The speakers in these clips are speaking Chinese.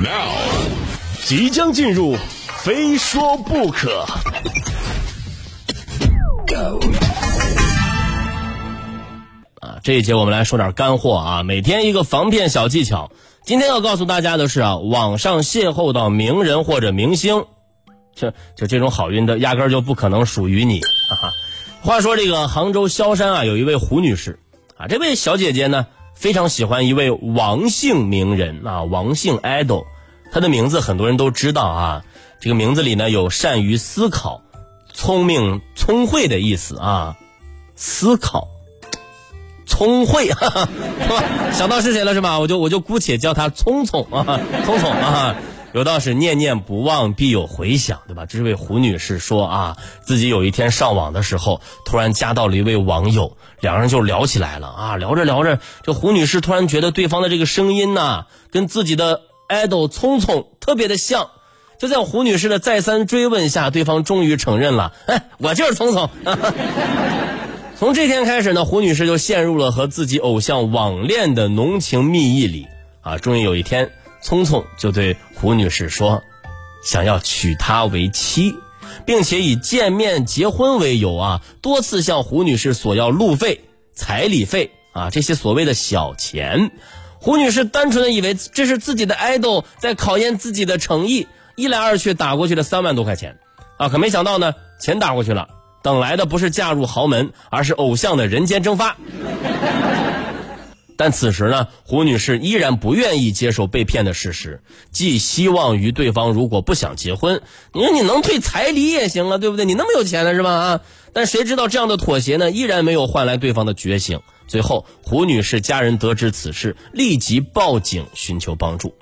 Now，即将进入，非说不可。啊，这一节我们来说点干货啊，每天一个防骗小技巧。今天要告诉大家的是啊，网上邂逅到名人或者明星，就就这种好运的，压根儿就不可能属于你。哈哈。话说这个杭州萧山啊，有一位胡女士啊，这位小姐姐呢非常喜欢一位王姓名人啊，王姓 idol，他的名字很多人都知道啊，这个名字里呢有善于思考、聪明、聪慧的意思啊，思考。聪慧，哈哈，是吧？想到是谁了是吧？我就我就姑且叫他聪聪啊，聪聪啊。有道是念念不忘必有回响，对吧？这位胡女士说啊，自己有一天上网的时候，突然加到了一位网友，两人就聊起来了啊。聊着聊着，这胡女士突然觉得对方的这个声音呐，跟自己的 idol 聪聪特别的像。就在胡女士的再三追问下，对方终于承认了，哎，我就是聪聪。从这天开始呢，胡女士就陷入了和自己偶像网恋的浓情蜜意里啊。终于有一天，聪聪就对胡女士说，想要娶她为妻，并且以见面结婚为由啊，多次向胡女士索要路费、彩礼费啊这些所谓的小钱。胡女士单纯的以为这是自己的爱豆在考验自己的诚意，一来二去打过去了三万多块钱啊，可没想到呢，钱打过去了。等来的不是嫁入豪门，而是偶像的人间蒸发。但此时呢，胡女士依然不愿意接受被骗的事实，寄希望于对方如果不想结婚，你说你能退彩礼也行啊，对不对？你那么有钱了是吧？啊！但谁知道这样的妥协呢，依然没有换来对方的觉醒。最后，胡女士家人得知此事，立即报警寻求帮助。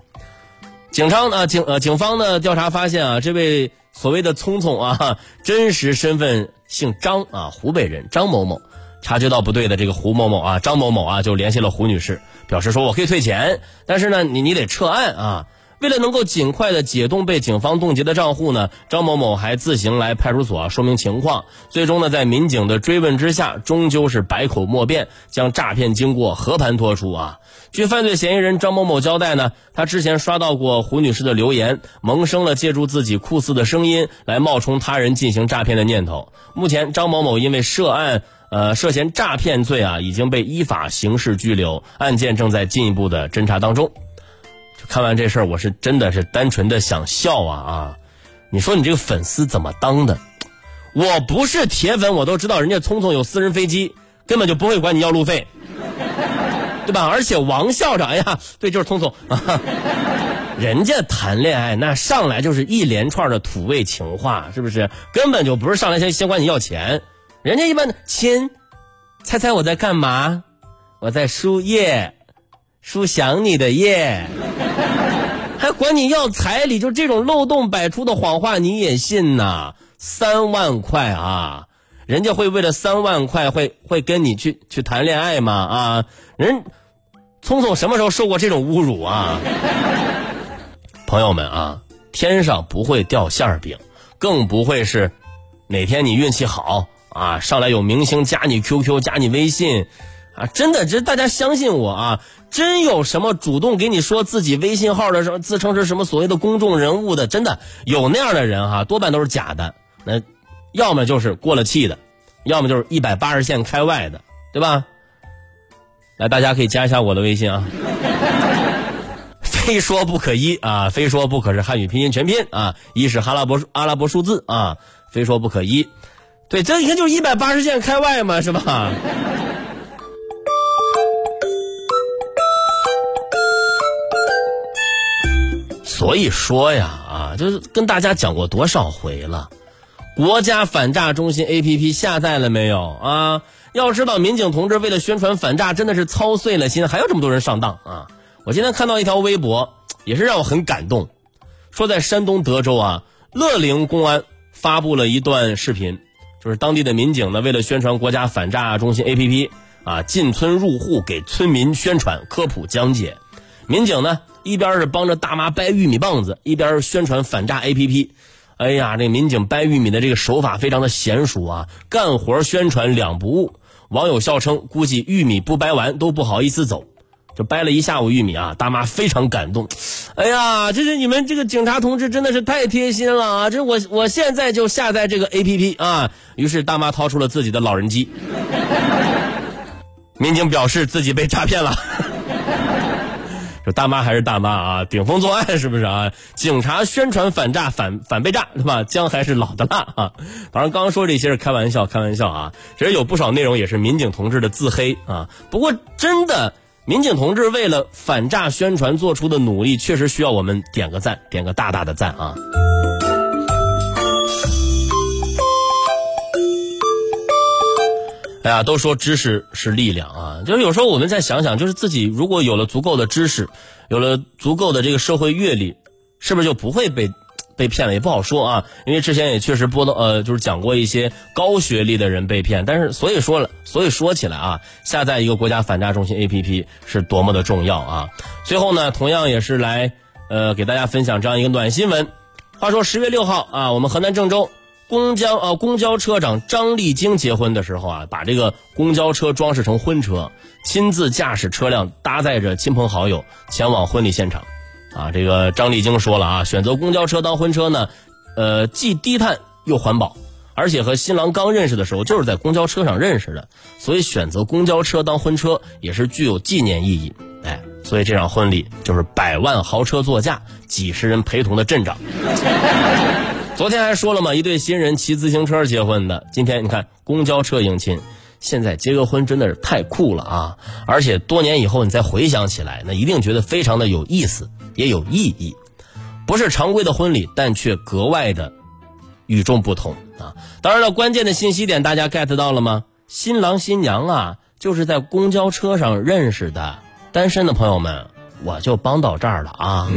警方呢，警呃警方呢调查发现啊，这位所谓的聪聪啊，真实身份。姓张啊，湖北人张某某，察觉到不对的这个胡某某啊，张某某啊，就联系了胡女士，表示说我可以退钱，但是呢，你你得撤案啊。为了能够尽快的解冻被警方冻结的账户呢，张某某还自行来派出所说明情况。最终呢，在民警的追问之下，终究是百口莫辩，将诈骗经过和盘托出啊。据犯罪嫌疑人张某某交代呢，他之前刷到过胡女士的留言，萌生了借助自己酷似的声音来冒充他人进行诈骗的念头。目前，张某某因为涉案呃涉嫌诈骗罪啊，已经被依法刑事拘留，案件正在进一步的侦查当中。看完这事儿，我是真的是单纯的想笑啊啊！你说你这个粉丝怎么当的？我不是铁粉，我都知道人家聪聪有私人飞机，根本就不会管你要路费，对吧？而且王校长，哎呀，对，就是聪聪，人家谈恋爱那上来就是一连串的土味情话，是不是？根本就不是上来先先管你要钱，人家一般亲，猜猜我在干嘛？我在输液。输想你的液，还管你要彩礼，就这种漏洞百出的谎话你也信呐？三万块啊，人家会为了三万块会会跟你去去谈恋爱吗？啊，人聪聪什么时候受过这种侮辱啊？朋友们啊，天上不会掉馅饼，更不会是哪天你运气好啊，上来有明星加你 QQ 加你微信。啊，真的，这大家相信我啊！真有什么主动给你说自己微信号的什么，自称是什么所谓的公众人物的，真的有那样的人哈，多半都是假的。那要么就是过了气的，要么就是一百八十线开外的，对吧？来，大家可以加一下我的微信啊！非说不可一啊，非说不可是汉语拼音全拼啊，一是阿拉伯阿拉伯数字啊，非说不可一。对，这一看就是一百八十线开外嘛，是吧？所以说呀，啊，就是跟大家讲过多少回了，国家反诈中心 APP 下载了没有啊？要知道，民警同志为了宣传反诈，真的是操碎了心，还有这么多人上当啊！我今天看到一条微博，也是让我很感动，说在山东德州啊，乐陵公安发布了一段视频，就是当地的民警呢，为了宣传国家反诈中心 APP 啊，进村入户给村民宣传科普讲解，民警呢。一边是帮着大妈掰玉米棒子，一边宣传反诈 APP。哎呀，这民警掰玉米的这个手法非常的娴熟啊，干活宣传两不误。网友笑称，估计玉米不掰完都不好意思走。就掰了一下午玉米啊，大妈非常感动。哎呀，这是你们这个警察同志真的是太贴心了啊！这我我现在就下载这个 A P P 啊。于是大妈掏出了自己的老人机，民警表示自己被诈骗了。这大妈还是大妈啊，顶风作案是不是啊？警察宣传反诈反反被诈，是吧？姜还是老的辣啊！反正，刚刚说这些是开玩笑，开玩笑啊。其实有不少内容也是民警同志的自黑啊。不过，真的，民警同志为了反诈宣传做出的努力，确实需要我们点个赞，点个大大的赞啊！哎呀，都说知识是力量啊！就是有时候我们再想想，就是自己如果有了足够的知识，有了足够的这个社会阅历，是不是就不会被被骗了？也不好说啊。因为之前也确实播的呃，就是讲过一些高学历的人被骗，但是所以说了，所以说起来啊，下载一个国家反诈中心 APP 是多么的重要啊！最后呢，同样也是来呃给大家分享这样一个暖新闻。话说十月六号啊，我们河南郑州。公交啊，公交车长张丽晶结婚的时候啊，把这个公交车装饰成婚车，亲自驾驶车辆，搭载着亲朋好友前往婚礼现场。啊，这个张丽晶说了啊，选择公交车当婚车呢，呃，既低碳又环保，而且和新郎刚认识的时候就是在公交车上认识的，所以选择公交车当婚车也是具有纪念意义。哎，所以这场婚礼就是百万豪车座驾，几十人陪同的阵仗。昨天还说了嘛，一对新人骑自行车结婚的。今天你看公交车迎亲，现在结个婚真的是太酷了啊！而且多年以后你再回想起来，那一定觉得非常的有意思，也有意义。不是常规的婚礼，但却格外的与众不同啊！当然了，关键的信息点大家 get 到了吗？新郎新娘啊，就是在公交车上认识的。单身的朋友们，我就帮到这儿了啊。